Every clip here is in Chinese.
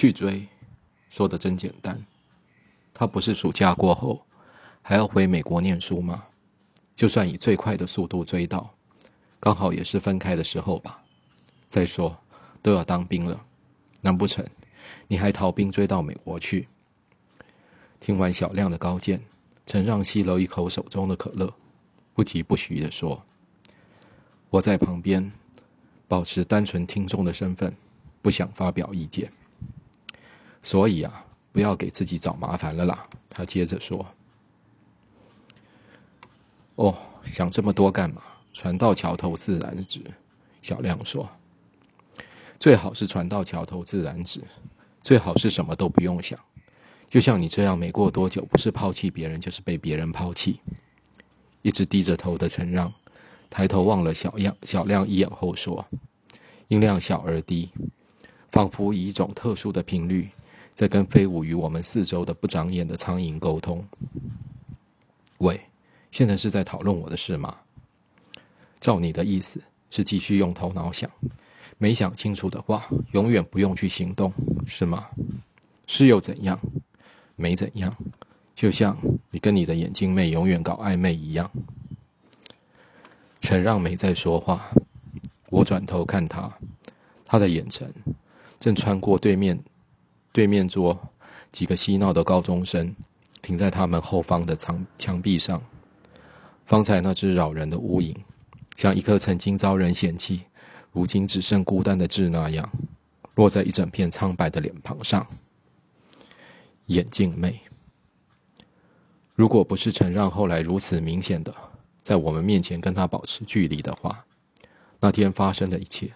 去追，说的真简单。他不是暑假过后还要回美国念书吗？就算以最快的速度追到，刚好也是分开的时候吧。再说都要当兵了，难不成你还逃兵追到美国去？听完小亮的高见，陈让吸了一口手中的可乐，不疾不徐地说：“我在旁边，保持单纯听众的身份，不想发表意见。所以啊，不要给自己找麻烦了啦。”他接着说。哦，想这么多干嘛？船到桥头自然直。小亮说：“最好是船到桥头自然直，最好是什么都不用想。就像你这样，没过多久，不是抛弃别人，就是被别人抛弃。”一直低着头的陈让，抬头望了小亮小亮一眼后说：“音量小而低，仿佛以一种特殊的频率，在跟飞舞于我们四周的不长眼的苍蝇沟通。”喂。现在是在讨论我的事吗？照你的意思，是继续用头脑想，没想清楚的话，永远不用去行动，是吗？是又怎样？没怎样，就像你跟你的眼镜妹永远搞暧昧一样。陈让没在说话，我转头看他，他的眼神正穿过对面对面桌几个嬉闹的高中生，停在他们后方的墙墙壁上。方才那只扰人的乌蝇，像一颗曾经遭人嫌弃，如今只剩孤单的痣那样，落在一整片苍白的脸庞上。眼镜妹，如果不是陈让后来如此明显的在我们面前跟他保持距离的话，那天发生的一切，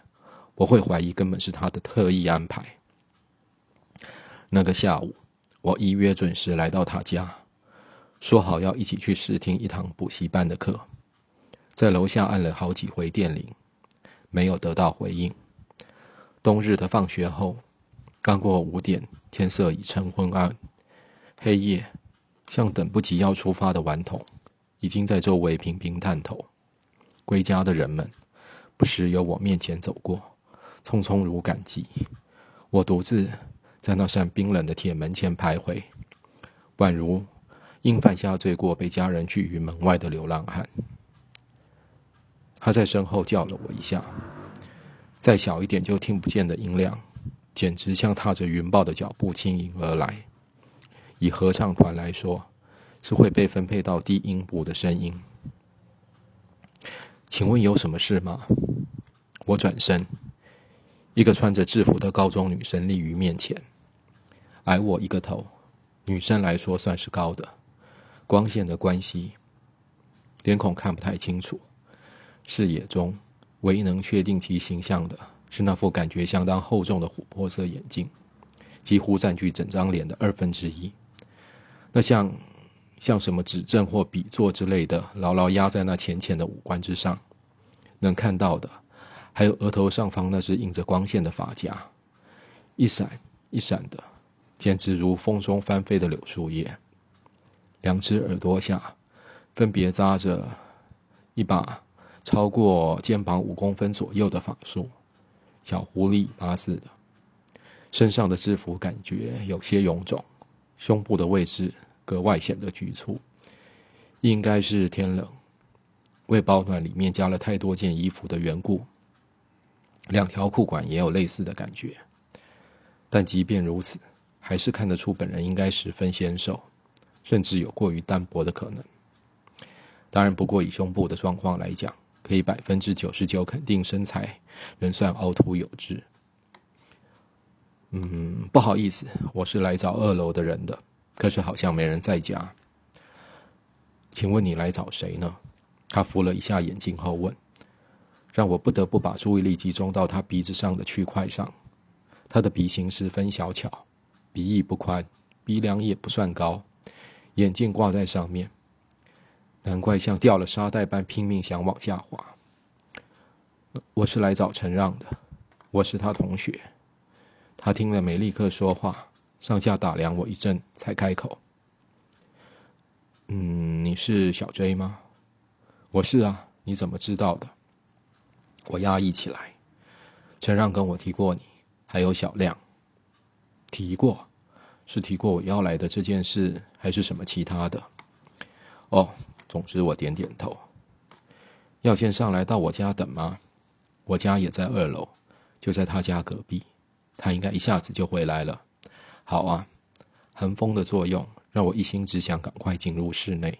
我会怀疑根本是他的特意安排。那个下午，我依约准时来到他家。说好要一起去试听一堂补习班的课，在楼下按了好几回电铃，没有得到回应。冬日的放学后，刚过五点，天色已成昏暗，黑夜像等不及要出发的顽童，已经在周围频频探头。归家的人们，不时由我面前走过，匆匆如赶集。我独自在那扇冰冷的铁门前徘徊，宛如。因犯下罪过被家人拒于门外的流浪汉，他在身后叫了我一下，再小一点就听不见的音量，简直像踏着云豹的脚步轻盈而来。以合唱团来说，是会被分配到低音部的声音。请问有什么事吗？我转身，一个穿着制服的高中女生立于面前，矮我一个头，女生来说算是高的。光线的关系，脸孔看不太清楚。视野中，唯一能确定其形象的是那副感觉相当厚重的琥珀色眼镜，几乎占据整张脸的二分之一。那像像什么指针或笔作之类的，牢牢压在那浅浅的五官之上。能看到的，还有额头上方那只映着光线的发夹，一闪一闪的，简直如风中翻飞的柳树叶。两只耳朵下，分别扎着一把超过肩膀五公分左右的法术，小狐狸巴似的。身上的制服感觉有些臃肿，胸部的位置格外显得局促。应该是天冷，为保暖，里面加了太多件衣服的缘故。两条裤管也有类似的感觉，但即便如此，还是看得出本人应该十分纤瘦。甚至有过于单薄的可能。当然，不过以胸部的状况来讲，可以百分之九十九肯定身材仍算凹凸有致。嗯，不好意思，我是来找二楼的人的，可是好像没人在家。请问你来找谁呢？他扶了一下眼镜后问，让我不得不把注意力集中到他鼻子上的区块上。他的鼻型十分小巧，鼻翼不宽，鼻梁也不算高。眼镜挂在上面，难怪像掉了沙袋般拼命想往下滑。我是来找陈让的，我是他同学。他听了没立刻说话，上下打量我一阵，才开口：“嗯，你是小 J 吗？”“我是啊，你怎么知道的？”我压抑起来。陈让跟我提过你，还有小亮。提过，是提过我要来的这件事，还是什么其他的？哦，总之我点点头。要先上来到我家等吗？我家也在二楼，就在他家隔壁，他应该一下子就回来了。好啊，寒风的作用让我一心只想赶快进入室内。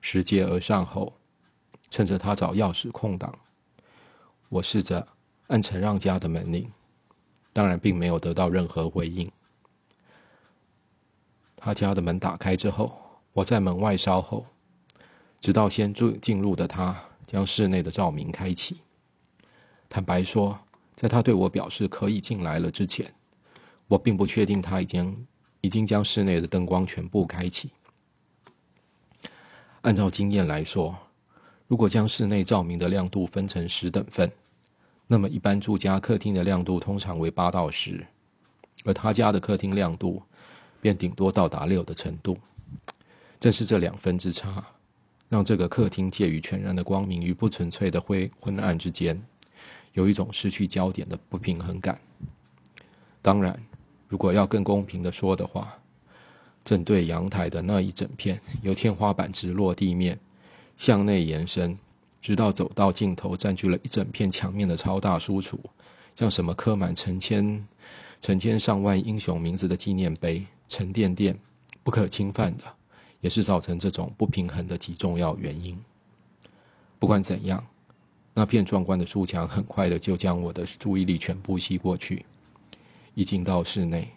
拾阶而上后，趁着他找钥匙空档，我试着按陈让家的门铃，当然并没有得到任何回应。他家的门打开之后，我在门外稍后，直到先住进入的他将室内的照明开启。坦白说，在他对我表示可以进来了之前，我并不确定他已经已经将室内的灯光全部开启。按照经验来说，如果将室内照明的亮度分成十等份，那么一般住家客厅的亮度通常为八到十，而他家的客厅亮度便顶多到达六的程度。正是这两分之差，让这个客厅介于全然的光明与不纯粹的灰昏暗之间。有一种失去焦点的不平衡感。当然，如果要更公平的说的话，正对阳台的那一整片由天花板直落地面向内延伸，直到走到尽头，占据了一整片墙面的超大书橱，像什么刻满成千、成千上万英雄名字的纪念碑、沉甸甸、不可侵犯的，也是造成这种不平衡的极重要原因。不管怎样。那片壮观的书墙很快的就将我的注意力全部吸过去。一进到室内，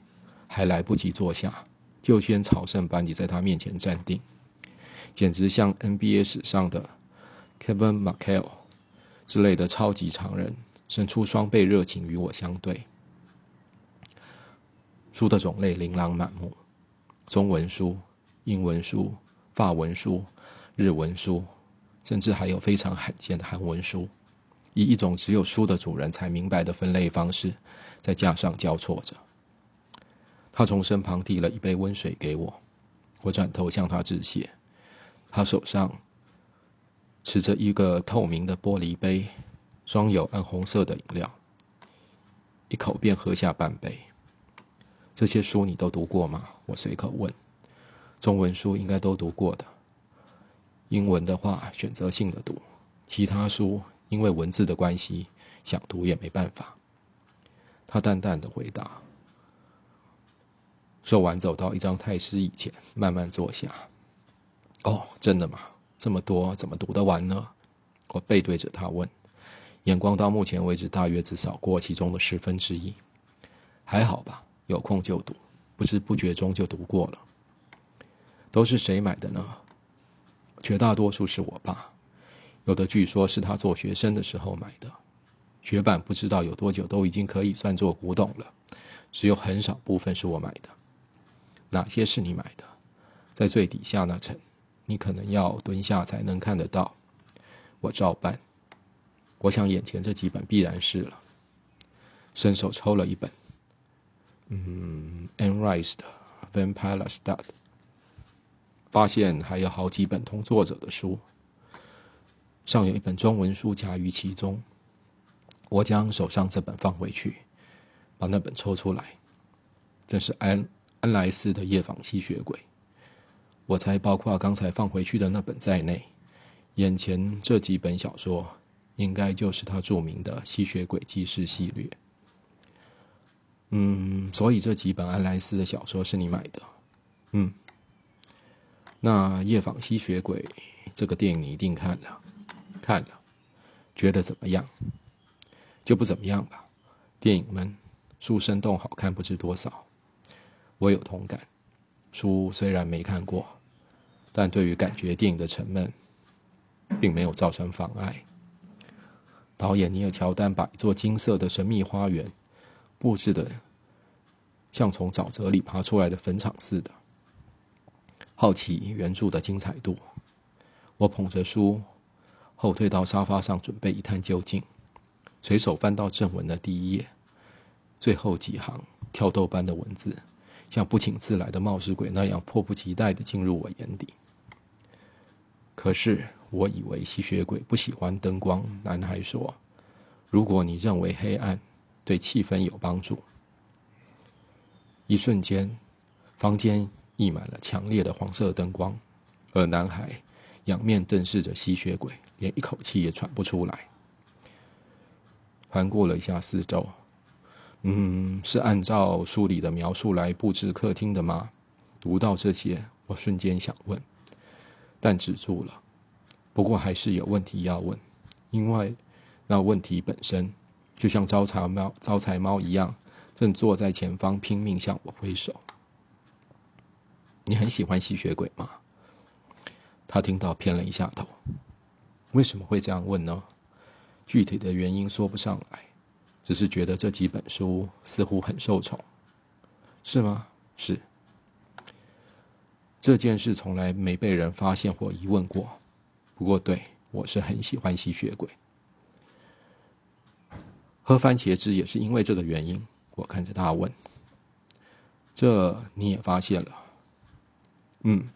还来不及坐下，就先朝圣般地在他面前站定，简直像 NBA 史上的 Kevin McHale 之类的超级常人，伸出双倍热情与我相对。书的种类琳琅满目，中文书、英文书、法文书、日文书。甚至还有非常罕见的韩文书，以一种只有书的主人才明白的分类方式，在架上交错着。他从身旁递了一杯温水给我，我转头向他致谢。他手上持着一个透明的玻璃杯，装有暗红色的饮料，一口便喝下半杯。这些书你都读过吗？我随口问。中文书应该都读过的。英文的话，选择性的读；其他书，因为文字的关系，想读也没办法。他淡淡的回答。说完，走到一张太师椅前，慢慢坐下。哦，真的吗？这么多，怎么读得完呢？我背对着他问，眼光到目前为止大约只扫过其中的十分之一。还好吧，有空就读，不知不觉中就读过了。都是谁买的呢？绝大多数是我爸，有的据说是他做学生的时候买的。绝版不知道有多久，都已经可以算作古董了。只有很少部分是我买的。哪些是你买的？在最底下那层，你可能要蹲下才能看得到。我照办。我想眼前这几本必然是了。伸手抽了一本，嗯，Anne Rice 的《Vampire Stud》。发现还有好几本同作者的书，尚有一本中文书夹于其中。我将手上这本放回去，把那本抽出来，正是安安莱斯的《夜访吸血鬼》。我猜，包括刚才放回去的那本在内，眼前这几本小说，应该就是他著名的吸血鬼纪事系列。嗯，所以这几本安莱斯的小说是你买的？嗯。那《夜访吸血鬼》这个电影你一定看了，看了，觉得怎么样？就不怎么样吧。电影们书生动好看不知多少，我有同感。书虽然没看过，但对于感觉电影的沉闷，并没有造成妨碍。导演尼尔乔丹把一座金色的神秘花园布置的像从沼泽里爬出来的坟场似的。好奇原著的精彩度，我捧着书后退到沙发上，准备一探究竟。随手翻到正文的第一页，最后几行跳豆般的文字，像不请自来的冒失鬼那样迫不及待的进入我眼底。可是我以为吸血鬼不喜欢灯光，男孩说：“如果你认为黑暗对气氛有帮助，一瞬间，房间溢满了强烈的黄色灯光，而男孩仰面瞪视着吸血鬼，连一口气也喘不出来。环顾了一下四周，嗯，是按照书里的描述来布置客厅的吗？读到这些，我瞬间想问，但止住了。不过还是有问题要问，因为那问题本身就像招财猫、招财猫一样，正坐在前方拼命向我挥手。你很喜欢吸血鬼吗？他听到偏了一下头。为什么会这样问呢？具体的原因说不上来，只是觉得这几本书似乎很受宠，是吗？是。这件事从来没被人发现或疑问过。不过，对我是很喜欢吸血鬼。喝番茄汁也是因为这个原因。我看着他问：“这你也发现了？”嗯，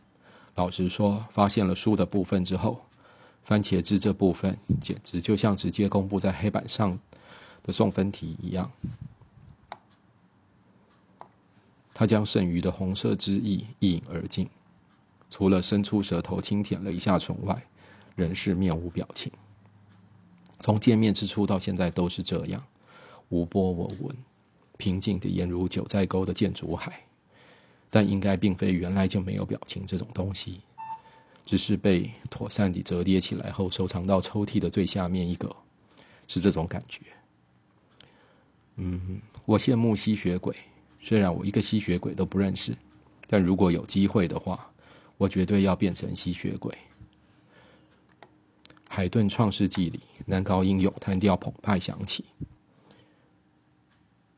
老实说，发现了书的部分之后。番茄汁这部分简直就像直接公布在黑板上的送分题一样。他将剩余的红色汁液一饮而尽，除了伸出舌头轻舔了一下唇外，仍是面无表情。从见面之初到现在都是这样，无波无纹，平静的俨如九寨沟的建筑海。但应该并非原来就没有表情这种东西。只是被妥善地折叠起来后，收藏到抽屉的最下面一个，是这种感觉。嗯，我羡慕吸血鬼，虽然我一个吸血鬼都不认识，但如果有机会的话，我绝对要变成吸血鬼。海顿创世纪里，男高音咏叹调澎湃响起。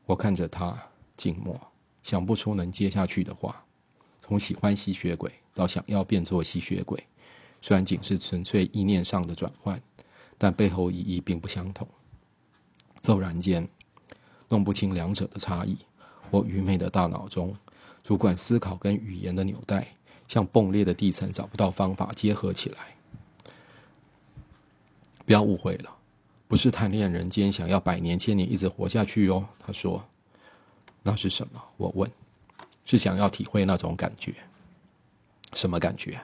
我看着他静默，想不出能接下去的话。从喜欢吸血鬼到想要变作吸血鬼，虽然仅是纯粹意念上的转换，但背后意义并不相同。骤然间，弄不清两者的差异，我愚昧的大脑中主管思考跟语言的纽带，像崩裂的地层，找不到方法结合起来。不要误会了，不是贪恋人间，想要百年千年一直活下去哦。他说：“那是什么？”我问。是想要体会那种感觉，什么感觉？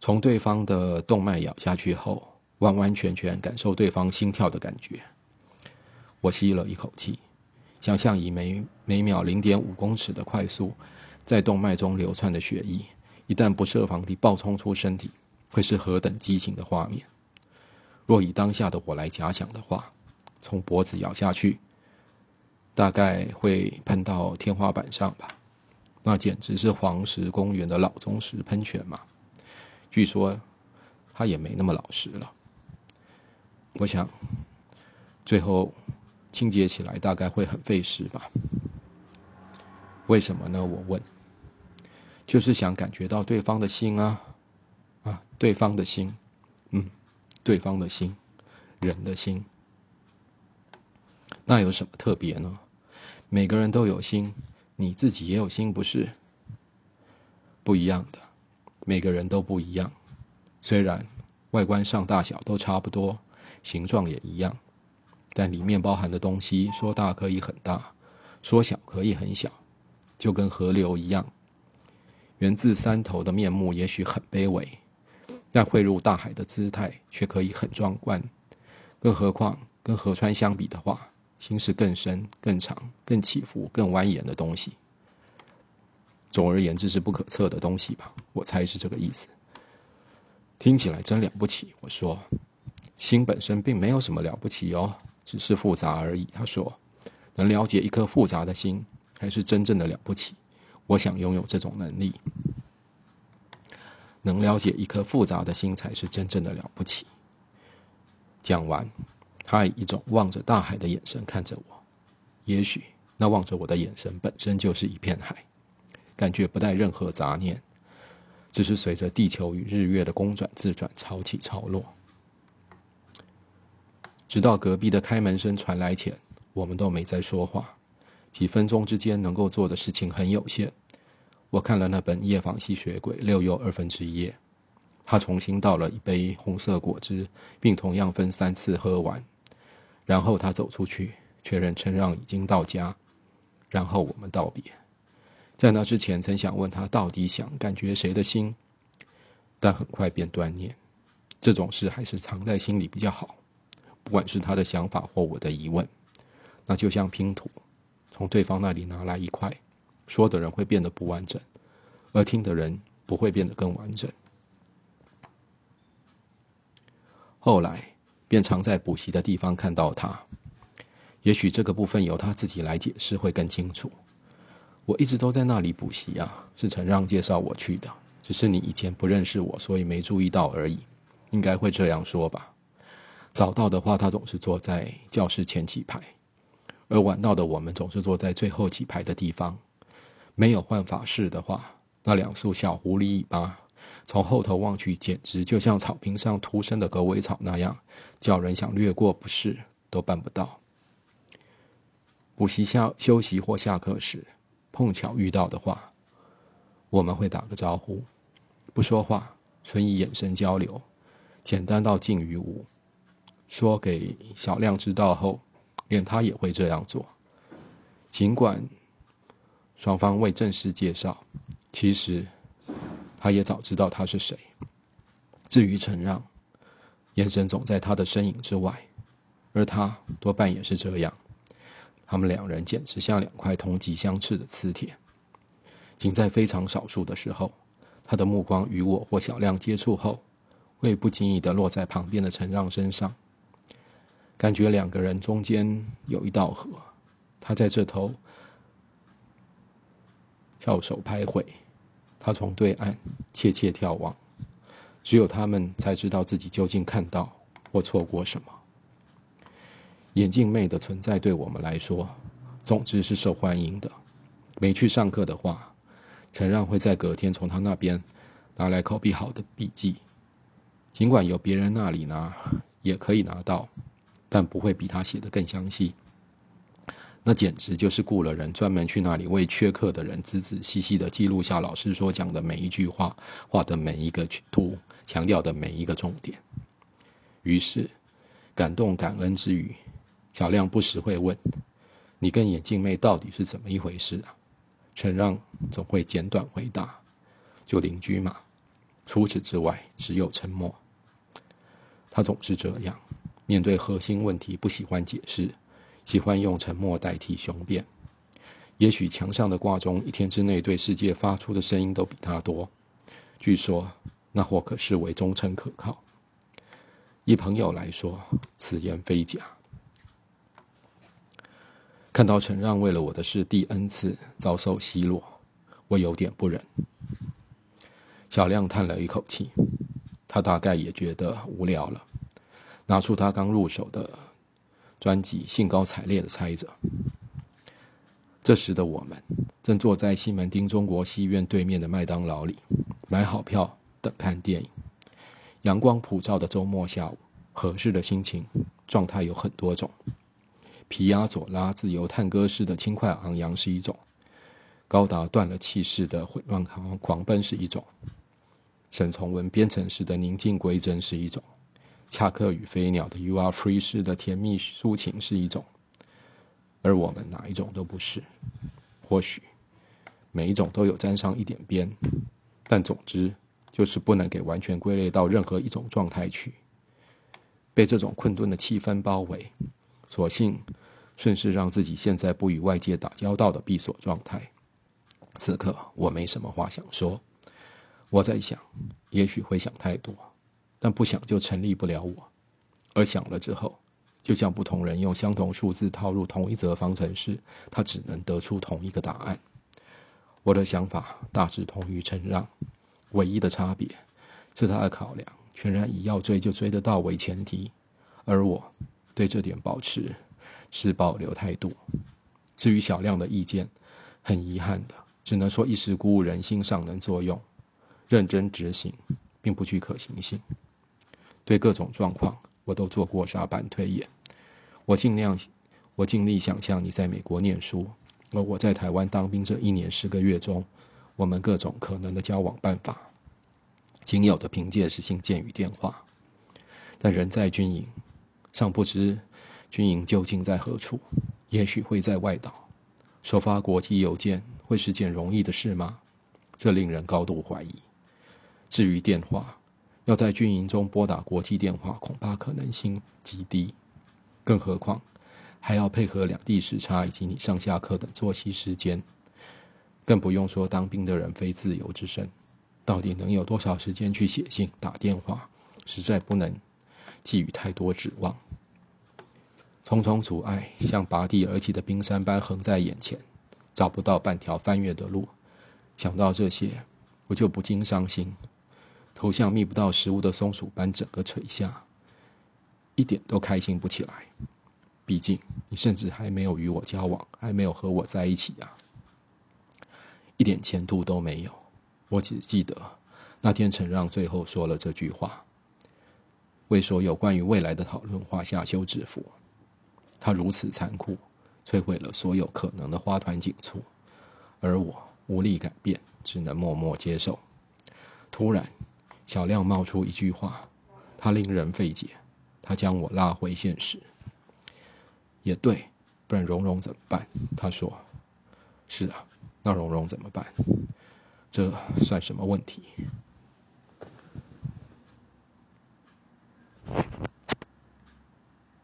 从对方的动脉咬下去后，完完全全感受对方心跳的感觉。我吸了一口气，想象以每每秒零点五公尺的快速，在动脉中流窜的血液，一旦不设防地爆冲出身体，会是何等激情的画面。若以当下的我来假想的话，从脖子咬下去。大概会喷到天花板上吧，那简直是黄石公园的老宗石喷泉嘛。据说他也没那么老实了。我想，最后清洁起来大概会很费时吧。为什么呢？我问。就是想感觉到对方的心啊，啊，对方的心，嗯，对方的心，人的心，那有什么特别呢？每个人都有心，你自己也有心，不是？不一样的，每个人都不一样。虽然外观上大小都差不多，形状也一样，但里面包含的东西，说大可以很大，说小可以很小，就跟河流一样。源自山头的面目也许很卑微，但汇入大海的姿态却可以很壮观。更何况跟河川相比的话。心是更深、更长、更起伏、更蜿蜒的东西。总而言之，是不可测的东西吧？我猜是这个意思。听起来真了不起。我说，心本身并没有什么了不起哦，只是复杂而已。他说，能了解一颗复杂的心，才是真正的了不起。我想拥有这种能力。能了解一颗复杂的心，才是真正的了不起。讲完。他以一种望着大海的眼神看着我，也许那望着我的眼神本身就是一片海，感觉不带任何杂念，只是随着地球与日月的公转自转，潮起潮落。直到隔壁的开门声传来前，我们都没再说话。几分钟之间能够做的事情很有限。我看了那本《夜访吸血鬼》六又二分之一页，他重新倒了一杯红色果汁，并同样分三次喝完。然后他走出去，确认陈让已经到家，然后我们道别。在那之前，曾想问他到底想感觉谁的心，但很快便断念。这种事还是藏在心里比较好。不管是他的想法或我的疑问，那就像拼图，从对方那里拿来一块，说的人会变得不完整，而听的人不会变得更完整。后来便常在补习的地方看到他，也许这个部分由他自己来解释会更清楚。我一直都在那里补习啊，是陈让介绍我去的，只是你以前不认识我，所以没注意到而已。应该会这样说吧。早到的话，他总是坐在教室前几排；而晚到的我们总是坐在最后几排的地方。没有换法式的话，那两束小狐狸尾巴从后头望去，简直就像草坪上徒生的狗尾草那样，叫人想掠过不是都办不到。补习下休息或下课时，碰巧遇到的话，我们会打个招呼，不说话，纯以眼神交流，简单到近于无。说给小亮知道后，连他也会这样做。尽管双方未正式介绍，其实他也早知道他是谁。至于陈让，眼神总在他的身影之外，而他多半也是这样。他们两人简直像两块同极相斥的磁铁。仅在非常少数的时候，他的目光与我或小亮接触后，会不经意的落在旁边的陈让身上。感觉两个人中间有一道河，他在这头翘首徘徊，他从对岸怯怯眺望，只有他们才知道自己究竟看到或错过什么。眼镜妹的存在对我们来说，总之是受欢迎的。没去上课的话，陈让会在隔天从他那边拿来口笔好的笔记，尽管由别人那里拿也可以拿到。但不会比他写的更详细。那简直就是雇了人专门去那里为缺课的人仔仔细细的记录下老师所讲的每一句话、画的每一个图、强调的每一个重点。于是，感动感恩之余，小亮不时会问：“你跟眼镜妹到底是怎么一回事啊？”陈让总会简短回答：“就邻居嘛。”除此之外，只有沉默。他总是这样。面对核心问题，不喜欢解释，喜欢用沉默代替雄辩。也许墙上的挂钟一天之内对世界发出的声音都比他多。据说那货可视为忠诚可靠。以朋友来说，此言非假。看到陈让为了我的事第 N 次遭受奚落，我有点不忍。小亮叹了一口气，他大概也觉得无聊了。拿出他刚入手的专辑，兴高采烈的猜着。这时的我们正坐在西门町中国戏院对面的麦当劳里，买好票等看电影。阳光普照的周末下午，合适的心情状态有很多种。皮亚佐拉自由探戈式的轻快昂扬是一种，高达断了气势的混乱狂狂奔是一种，沈从文编程式的宁静归真是一种。恰克与飞鸟的 “You are free” 式的甜蜜抒情是一种，而我们哪一种都不是。或许每一种都有沾上一点边，但总之就是不能给完全归类到任何一种状态去。被这种困顿的气氛包围，索性顺势让自己现在不与外界打交道的闭锁状态。此刻我没什么话想说，我在想，也许会想太多。但不想就成立不了我，而想了之后，就像不同人用相同数字套入同一则方程式，他只能得出同一个答案。我的想法大致同于陈让，唯一的差别是他的考量全然以要追就追得到为前提，而我对这点保持是保留态度。至于小亮的意见，很遗憾的，只能说一时鼓舞人心尚能作用，认真执行并不具可行性。对各种状况，我都做过沙盘推演。我尽量，我尽力想象你在美国念书，而我在台湾当兵这一年十个月中，我们各种可能的交往办法。仅有的凭借是信件与电话。但人在军营，尚不知军营究竟在何处，也许会在外岛，收发国际邮件会是件容易的事吗？这令人高度怀疑。至于电话，要在军营中拨打国际电话，恐怕可能性极低。更何况，还要配合两地时差以及你上下课的作息时间。更不用说当兵的人非自由之身，到底能有多少时间去写信、打电话？实在不能寄予太多指望。重重阻碍像拔地而起的冰山般横在眼前，找不到半条翻越的路。想到这些，我就不禁伤心，头像觅不到食物的松鼠般整个垂下，一点都开心不起来。毕竟你甚至还没有与我交往，还没有和我在一起呀，一点前途都没有。我只记得那天陈让最后说了这句话，为所有关于未来的讨论画下休止符。他如此残酷，摧毁了所有可能的花团锦簇，而我无力改变，只能默默接受。突然，小亮冒出一句话他令人费解他将我拉回现实。也对不然蓉蓉怎么办？他说是啊那蓉蓉怎么办？这算什么问题？